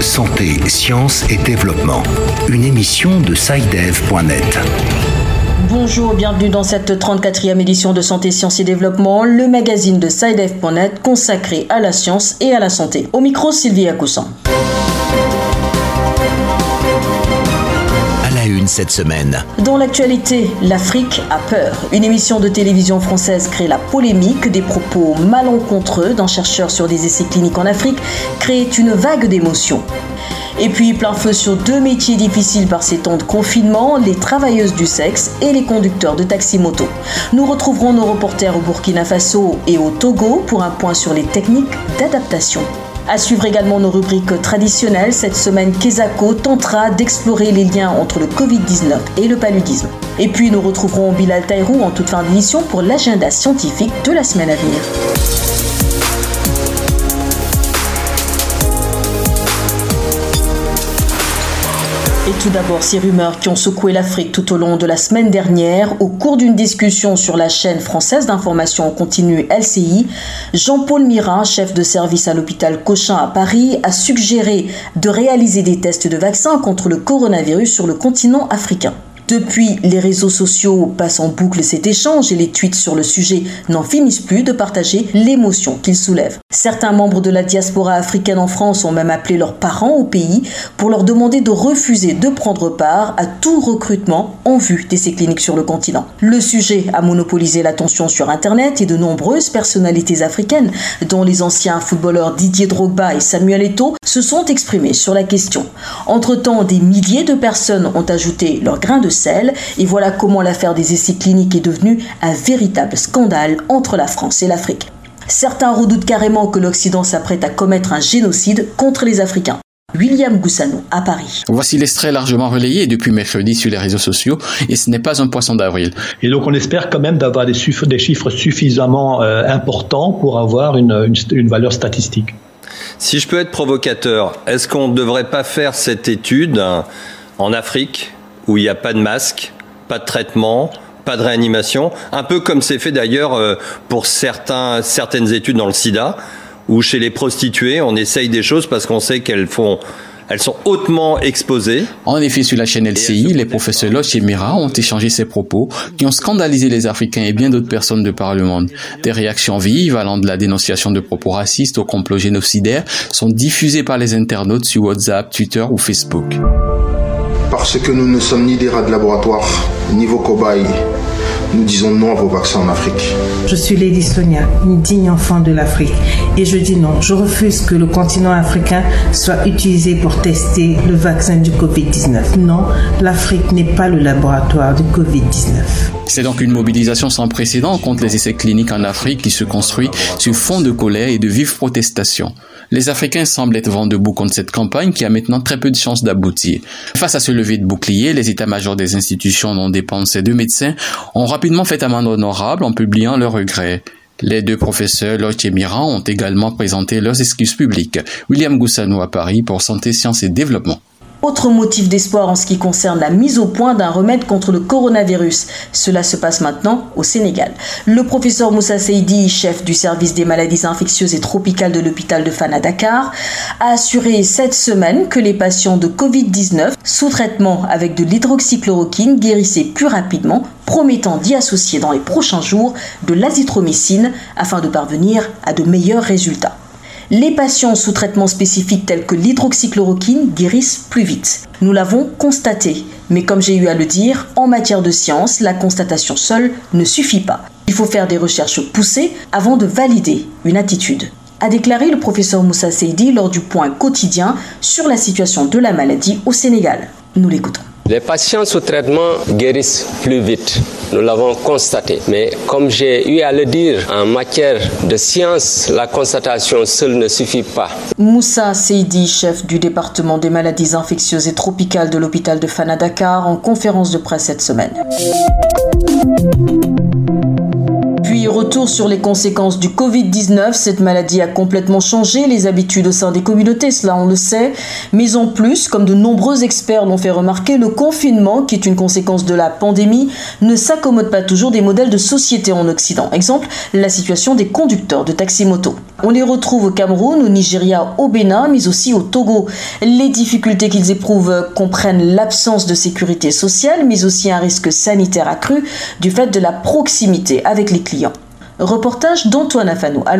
Santé, sciences et développement. Une émission de SciDev.net. Bonjour, bienvenue dans cette 34e édition de Santé, Sciences et Développement, le magazine de SciDev.net consacré à la science et à la santé. Au micro, Sylvie Acoussan. Cette semaine. Dans l'actualité, l'Afrique a peur. Une émission de télévision française crée la polémique. Des propos malencontreux d'un chercheur sur des essais cliniques en Afrique créent une vague d'émotions. Et puis plein feu sur deux métiers difficiles par ces temps de confinement, les travailleuses du sexe et les conducteurs de taxi-moto. Nous retrouverons nos reporters au Burkina Faso et au Togo pour un point sur les techniques d'adaptation. À suivre également nos rubriques traditionnelles, cette semaine, Kesako tentera d'explorer les liens entre le Covid-19 et le paludisme. Et puis nous retrouverons Bilal Taïrou en toute fin d'émission pour l'agenda scientifique de la semaine à venir. Et tout d'abord, ces rumeurs qui ont secoué l'Afrique tout au long de la semaine dernière, au cours d'une discussion sur la chaîne française d'information en continu LCI, Jean-Paul Mirin, chef de service à l'hôpital Cochin à Paris, a suggéré de réaliser des tests de vaccins contre le coronavirus sur le continent africain. Depuis, les réseaux sociaux passent en boucle cet échange et les tweets sur le sujet n'en finissent plus de partager l'émotion qu'ils soulèvent. Certains membres de la diaspora africaine en France ont même appelé leurs parents au pays pour leur demander de refuser de prendre part à tout recrutement en vue d'essais cliniques sur le continent. Le sujet a monopolisé l'attention sur Internet et de nombreuses personnalités africaines, dont les anciens footballeurs Didier Drogba et Samuel Eto'o, se sont exprimés sur la question. Entre-temps, des milliers de personnes ont ajouté leur grain de et voilà comment l'affaire des essais cliniques est devenue un véritable scandale entre la France et l'Afrique. Certains redoutent carrément que l'Occident s'apprête à commettre un génocide contre les Africains. William Goussano à Paris. Voici l'extrait largement relayé depuis mercredi sur les réseaux sociaux et ce n'est pas un poisson d'avril. Et donc on espère quand même d'avoir des, chiffres suffisamment euh, importants pour avoir une, une valeur statistique. Si je peux être provocateur, est-ce qu'on ne devrait pas faire cette étude en Afrique où il n'y a pas de masque, pas de traitement, pas de réanimation, un peu comme c'est fait d'ailleurs euh, pour certains, certaines études dans le sida, où chez les prostituées, on essaye des choses parce qu'on sait qu'elles font elles sont hautement exposées. En effet, sur la chaîne LCI, les professeurs Loche et Mira ont échangé ces propos qui ont scandalisé les Africains et bien d'autres personnes de par le monde. Des réactions vives allant de la dénonciation de propos racistes au complot génocidaire sont diffusées par les internautes sur WhatsApp, Twitter ou Facebook parce que nous ne sommes ni des rats de laboratoire, ni vos cobayes. Nous disons non à vos vaccins en Afrique. Je suis Lady Sonia, une digne enfant de l'Afrique. Et je dis non, je refuse que le continent africain soit utilisé pour tester le vaccin du Covid-19. Non, l'Afrique n'est pas le laboratoire du Covid-19. C'est donc une mobilisation sans précédent contre les essais cliniques en Afrique qui se construit sur fond de colère et de vives protestations. Les Africains semblent être vent debout contre cette campagne qui a maintenant très peu de chances d'aboutir. Face à ce lever de bouclier, les états-majors des institutions dont dépendent ces deux médecins ont rapidement fait amende honorable en publiant leurs regrets. Les deux professeurs Loch et ont également présenté leurs excuses publiques. William Goussano à Paris pour Santé, Sciences et Développement. Autre motif d'espoir en ce qui concerne la mise au point d'un remède contre le coronavirus. Cela se passe maintenant au Sénégal. Le professeur Moussa Seydi, chef du service des maladies infectieuses et tropicales de l'hôpital de Fana Dakar, a assuré cette semaine que les patients de Covid-19 sous traitement avec de l'hydroxychloroquine guérissaient plus rapidement, promettant d'y associer dans les prochains jours de l'azithromycine afin de parvenir à de meilleurs résultats. Les patients sous traitement spécifique tels que l'hydroxychloroquine guérissent plus vite. Nous l'avons constaté. Mais comme j'ai eu à le dire, en matière de science, la constatation seule ne suffit pas. Il faut faire des recherches poussées avant de valider une attitude a déclaré le professeur Moussa Seydi lors du point quotidien sur la situation de la maladie au Sénégal. Nous l'écoutons. Les patients sous traitement guérissent plus vite. Nous l'avons constaté. Mais comme j'ai eu à le dire, en matière de science, la constatation seule ne suffit pas. Moussa Seydi, chef du département des maladies infectieuses et tropicales de l'hôpital de Fana Dakar, en conférence de presse cette semaine retour sur les conséquences du Covid-19. Cette maladie a complètement changé les habitudes au sein des communautés, cela on le sait. Mais en plus, comme de nombreux experts l'ont fait remarquer, le confinement, qui est une conséquence de la pandémie, ne s'accommode pas toujours des modèles de société en Occident. Exemple, la situation des conducteurs de taxi-moto. On les retrouve au Cameroun, au Nigeria, au Bénin, mais aussi au Togo. Les difficultés qu'ils éprouvent comprennent l'absence de sécurité sociale, mais aussi un risque sanitaire accru du fait de la proximité avec les clients. Reportage d'Antoine Afano à.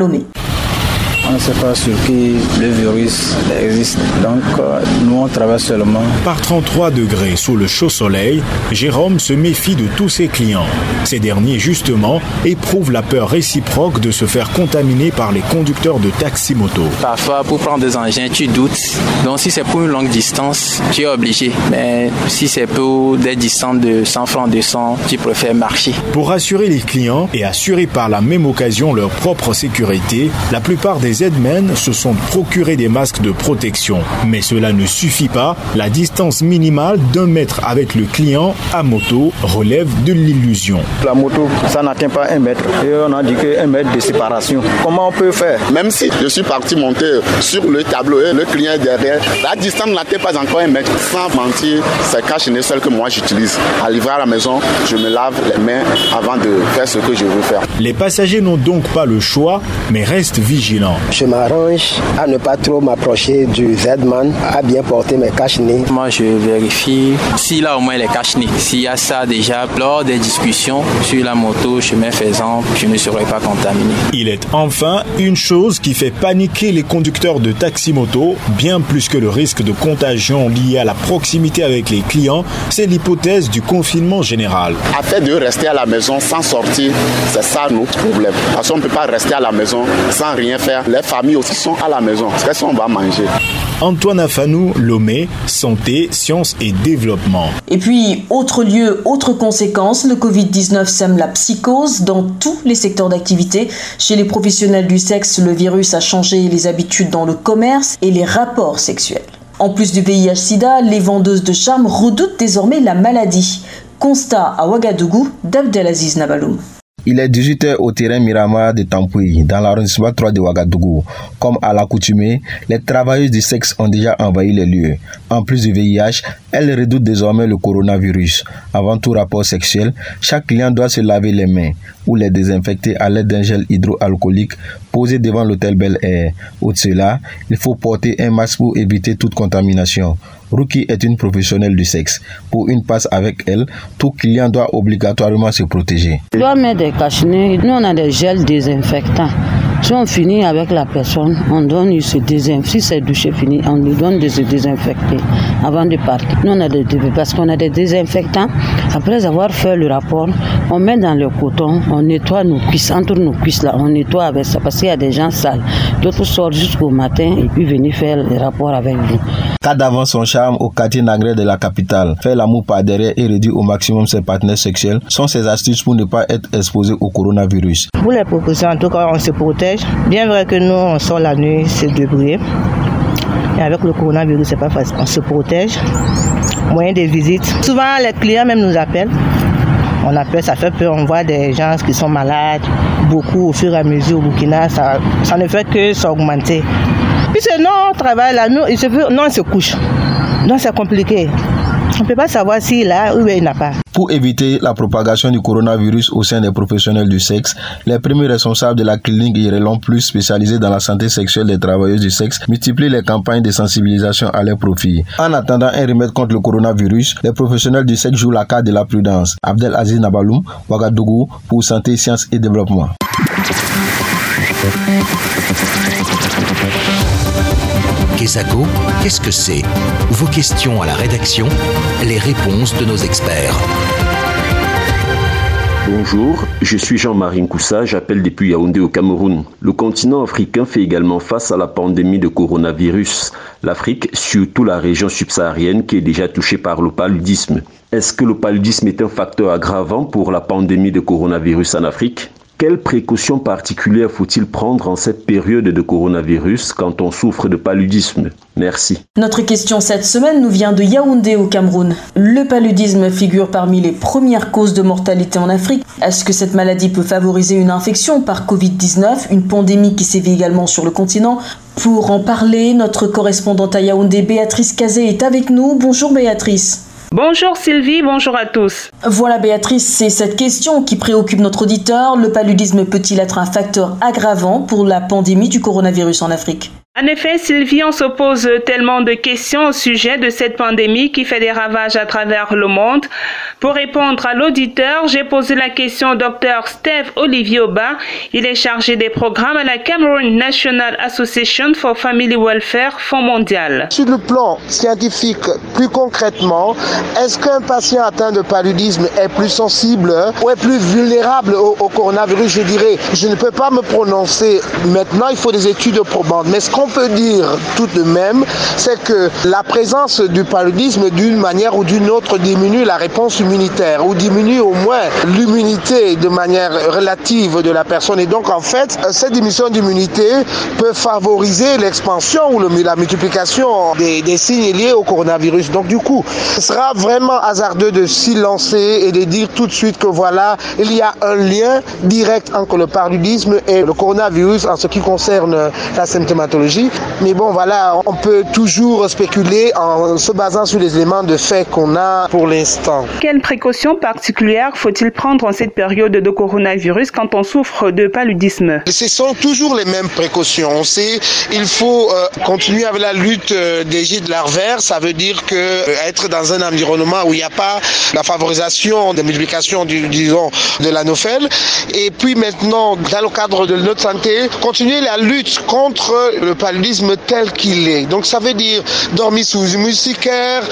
On ne sait pas sur qui le virus existe. Donc, euh, nous, on travaille seulement. Par 33 degrés sous le chaud soleil, Jérôme se méfie de tous ses clients. Ces derniers, justement, éprouvent la peur réciproque de se faire contaminer par les conducteurs de taxi-moto. Parfois, pour prendre des engins, tu doutes. Donc, si c'est pour une longue distance, tu es obligé. Mais si c'est pour des distances de 100 francs, 200, tu préfères marcher. Pour rassurer les clients et assurer par la même occasion leur propre sécurité, la plupart des les se sont procurés des masques de protection. Mais cela ne suffit pas. La distance minimale d'un mètre avec le client à moto relève de l'illusion. La moto, ça n'atteint pas un mètre. Et on a dit qu'un mètre de séparation. Comment on peut faire? Même si je suis parti monter sur le tableau et le client est derrière, la distance n'atteint pas encore un mètre. Sans mentir, c'est cache seul que moi j'utilise. À livrer à la maison, je me lave les mains avant de faire ce que je veux faire. Les passagers n'ont donc pas le choix, mais restent vigilants. Je m'arrange à ne pas trop m'approcher du Z-Man, à bien porter mes cache Moi, je vérifie s'il a au moins les cache S'il y a ça déjà, lors des discussions sur la moto, chemin faisant, je ne serai pas contaminé. Il est enfin une chose qui fait paniquer les conducteurs de taxi-moto, bien plus que le risque de contagion lié à la proximité avec les clients, c'est l'hypothèse du confinement général. Afin de rester à la maison sans sortir, c'est ça notre problème. Parce qu'on ne peut pas rester à la maison sans rien faire les familles aussi sont à la maison. Qu'est-ce qu'on va manger Antoine Afanou, Lomé, santé, sciences et développement. Et puis, autre lieu, autre conséquence, le Covid-19 sème la psychose dans tous les secteurs d'activité. Chez les professionnels du sexe, le virus a changé les habitudes dans le commerce et les rapports sexuels. En plus du VIH-Sida, les vendeuses de charme redoutent désormais la maladie. Constat à Ouagadougou d'Abdelaziz Nabaloum. Il est 18h au terrain Miramar de Tampouy, dans l'arrondissement 3 de Ouagadougou. Comme à l'accoutumée, les travailleuses du sexe ont déjà envahi les lieux. En plus du VIH, elles redoutent désormais le coronavirus. Avant tout rapport sexuel, chaque client doit se laver les mains ou les désinfecter à l'aide d'un gel hydroalcoolique posé devant l'hôtel Bel Air. Au-delà, cela, il faut porter un masque pour éviter toute contamination. Ruki est une professionnelle du sexe. Pour une passe avec elle, tout client doit obligatoirement se protéger. On doit mettre des cachenets. Nous, on a des gels désinfectants. Si on finit avec la personne, on donne, se. Si c'est douché fini, on lui donne de se désinfecter avant de partir. Nous, on a des, parce qu'on a des désinfectants. Après avoir fait le rapport, on met dans le coton, on nettoie nos cuisses, entre nos cuisses là, on nettoie avec ça parce qu'il y a des gens sales. D'autres sortent jusqu'au matin et puis venir faire le rapport avec vous. Cas d'avant son charme au quartier Nagré de la capitale, faire l'amour par derrière et réduire au maximum ses partenaires sexuels sont ses astuces pour ne pas être exposé au coronavirus. Pour les propositions, en tout cas, on se protège. Bien vrai que nous, on sort la nuit, c'est débrouiller. Et avec le coronavirus, c'est pas facile. On se protège. Moyen de visite. Souvent, les clients même nous appellent. On appelle, ça fait peur. On voit des gens qui sont malades. Beaucoup au fur et à mesure au Burkina, ça, ça ne fait que s'augmenter. Puis c'est non, on travaille là, nous, se non, il se couche. Donc c'est compliqué. On ne peut pas savoir s'il a ou il n'a pas. Pour éviter la propagation du coronavirus au sein des professionnels du sexe, les premiers responsables de la clinique Irelon Plus spécialisée dans la santé sexuelle des travailleuses du sexe multiplient les campagnes de sensibilisation à leur profit. En attendant un remède contre le coronavirus, les professionnels du sexe jouent la carte de la prudence. Abdel Aziz Nabaloum, Ouagadougou, pour Santé, Sciences et Développement. Qu'est-ce que c'est Vos questions à la rédaction, les réponses de nos experts. Bonjour, je suis Jean-Marie Nkoussa, j'appelle depuis Yaoundé au Cameroun. Le continent africain fait également face à la pandémie de coronavirus. L'Afrique, surtout la région subsaharienne qui est déjà touchée par le paludisme. Est-ce que le paludisme est un facteur aggravant pour la pandémie de coronavirus en Afrique? Quelles précautions particulières faut-il prendre en cette période de coronavirus quand on souffre de paludisme? Merci. Notre question cette semaine nous vient de Yaoundé au Cameroun. Le paludisme figure parmi les premières causes de mortalité en Afrique. Est-ce que cette maladie peut favoriser une infection par Covid-19, une pandémie qui sévit également sur le continent? Pour en parler, notre correspondante à Yaoundé, Béatrice Cazé, est avec nous. Bonjour Béatrice. Bonjour Sylvie, bonjour à tous. Voilà Béatrice, c'est cette question qui préoccupe notre auditeur. Le paludisme peut-il être un facteur aggravant pour la pandémie du coronavirus en Afrique? En effet, Sylvie, on se pose tellement de questions au sujet de cette pandémie qui fait des ravages à travers le monde. Pour répondre à l'auditeur, j'ai posé la question au docteur Steve Olivier Oba. Il est chargé des programmes à la Cameroon National Association for Family Welfare, Fonds mondial. Sur le plan scientifique, plus concrètement, est-ce qu'un patient atteint de paludisme est plus sensible ou est plus vulnérable au, coronavirus? Je dirais, je ne peux pas me prononcer maintenant, il faut des études probantes. Mais ce qu'on peut dire tout de même, c'est que la présence du paludisme d'une manière ou d'une autre diminue la réponse immunitaire ou diminue au moins l'immunité de manière relative de la personne. Et donc en fait, cette diminution d'immunité peut favoriser l'expansion ou la multiplication des, des signes liés au coronavirus. Donc du coup, ce sera vraiment hasardeux de s'y lancer et de dire tout de suite que voilà, il y a un lien direct entre le paludisme et le coronavirus en ce qui concerne la symptomatologie. Mais bon, voilà, on peut toujours spéculer en se basant sur les éléments de fait qu'on a pour l'instant. Quelles précautions particulières faut-il prendre en cette période de coronavirus quand on souffre de paludisme? Ce sont toujours les mêmes précautions. On sait, il faut euh, continuer avec la lutte euh, des gîtes larvaires. Ça veut dire que euh, être dans un environnement où il n'y a pas la favorisation de multiplication, du, disons, de l'anophèle. Et puis maintenant, dans le cadre de notre santé, continuer la lutte contre le paludisme tel qu'il est. Donc ça veut dire dormir sous une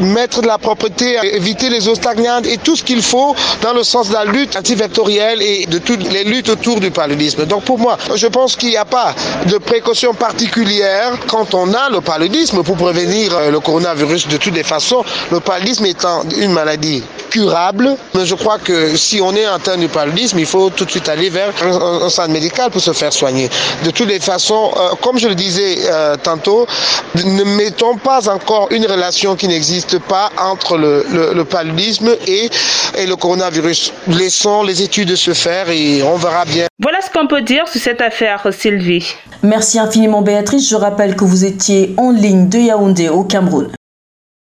mettre de la propreté, éviter les eaux stagnantes et tout ce qu'il faut dans le sens de la lutte antivectorielle et de toutes les luttes autour du paludisme. Donc pour moi, je pense qu'il n'y a pas de précautions particulières quand on a le paludisme pour prévenir euh, le coronavirus de toutes les façons. Le paludisme étant une maladie curable, mais je crois que si on est atteint du paludisme, il faut tout de suite aller vers un, centre médical pour se faire soigner. De toutes les façons, euh, comme je le disais euh, tantôt, ne mettons pas encore une relation qui n'existe pas entre le, paludisme et, et le coronavirus. Laissons les études se faire et on verra bien. Voilà ce qu'on peut dire sur cette affaire, Sylvie. Merci infiniment, Béatrice. Je rappelle que vous étiez en ligne de Yaoundé au Cameroun.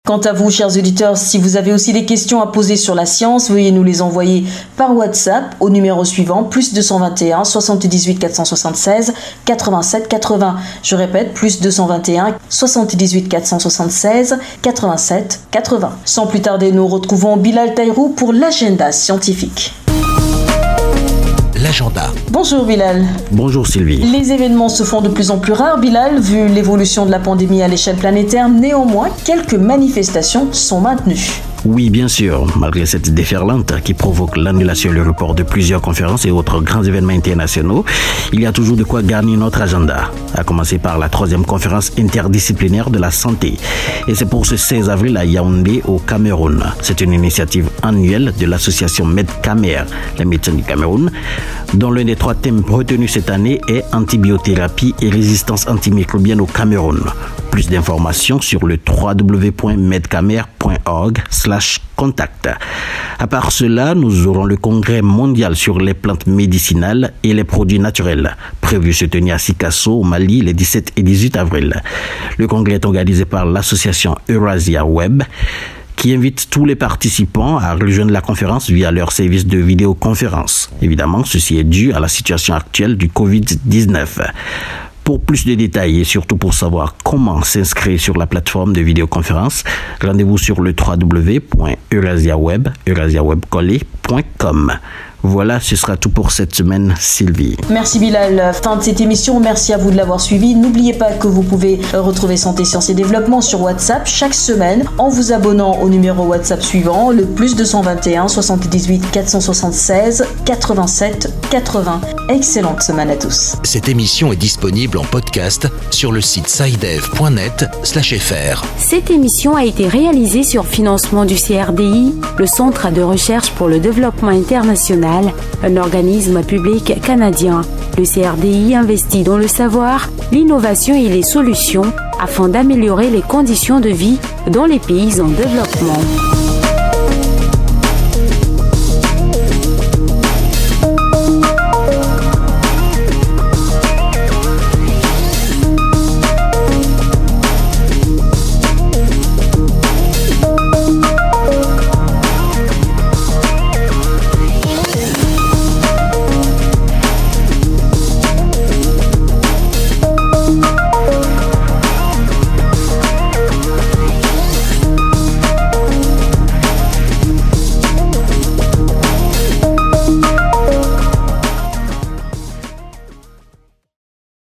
Quant à vous, chers auditeurs, si vous avez aussi des questions à poser sur la science, veuillez nous les envoyer par WhatsApp au numéro suivant, plus 221 78 476 87 80. Je répète, plus 221 78 476 87 80. Sans plus tarder, nous retrouvons Bilal Taïrou pour l'agenda scientifique l'agenda. Bonjour Bilal. Bonjour Sylvie. Les événements se font de plus en plus rares, Bilal, vu l'évolution de la pandémie à l'échelle planétaire. Néanmoins, quelques manifestations sont maintenues. Oui, bien sûr. Malgré cette déferlante qui provoque l'annulation et le report de plusieurs conférences et autres grands événements internationaux, il y a toujours de quoi garnir notre agenda. À commencer par la troisième conférence interdisciplinaire de la santé. Et c'est pour ce 16 avril à Yaoundé, au Cameroun. C'est une initiative annuelle de l'association MedCamer, la médecine du Cameroun, dont l'un des trois thèmes retenus cette année est antibiothérapie et résistance antimicrobienne au Cameroun. Plus d'informations sur le www.medcamer.org contact. À part cela, nous aurons le congrès mondial sur les plantes médicinales et les produits naturels, prévu se tenir à Sikasso, au Mali, les 17 et 18 avril. Le congrès est organisé par l'association Eurasia Web qui invite tous les participants à rejoindre la conférence via leur service de vidéoconférence. Évidemment, ceci est dû à la situation actuelle du Covid-19. Pour plus de détails et surtout pour savoir comment s'inscrire sur la plateforme de vidéoconférence, rendez-vous sur le www.eurasiaweb, voilà, ce sera tout pour cette semaine, Sylvie. Merci Bilal. Fin de cette émission. Merci à vous de l'avoir suivi. N'oubliez pas que vous pouvez retrouver Santé, Sciences et Développement sur WhatsApp chaque semaine en vous abonnant au numéro WhatsApp suivant, le plus 221 78 476 87 80. Excellente semaine à tous. Cette émission est disponible en podcast sur le site sidev.net/fr. Cette émission a été réalisée sur financement du CRDI, le Centre de recherche pour le développement international Un organisme public canadien. Le CRDI investit dans le savoir, l'innovation et les solutions afin d'améliorer les conditions de vie dans les pays en développement.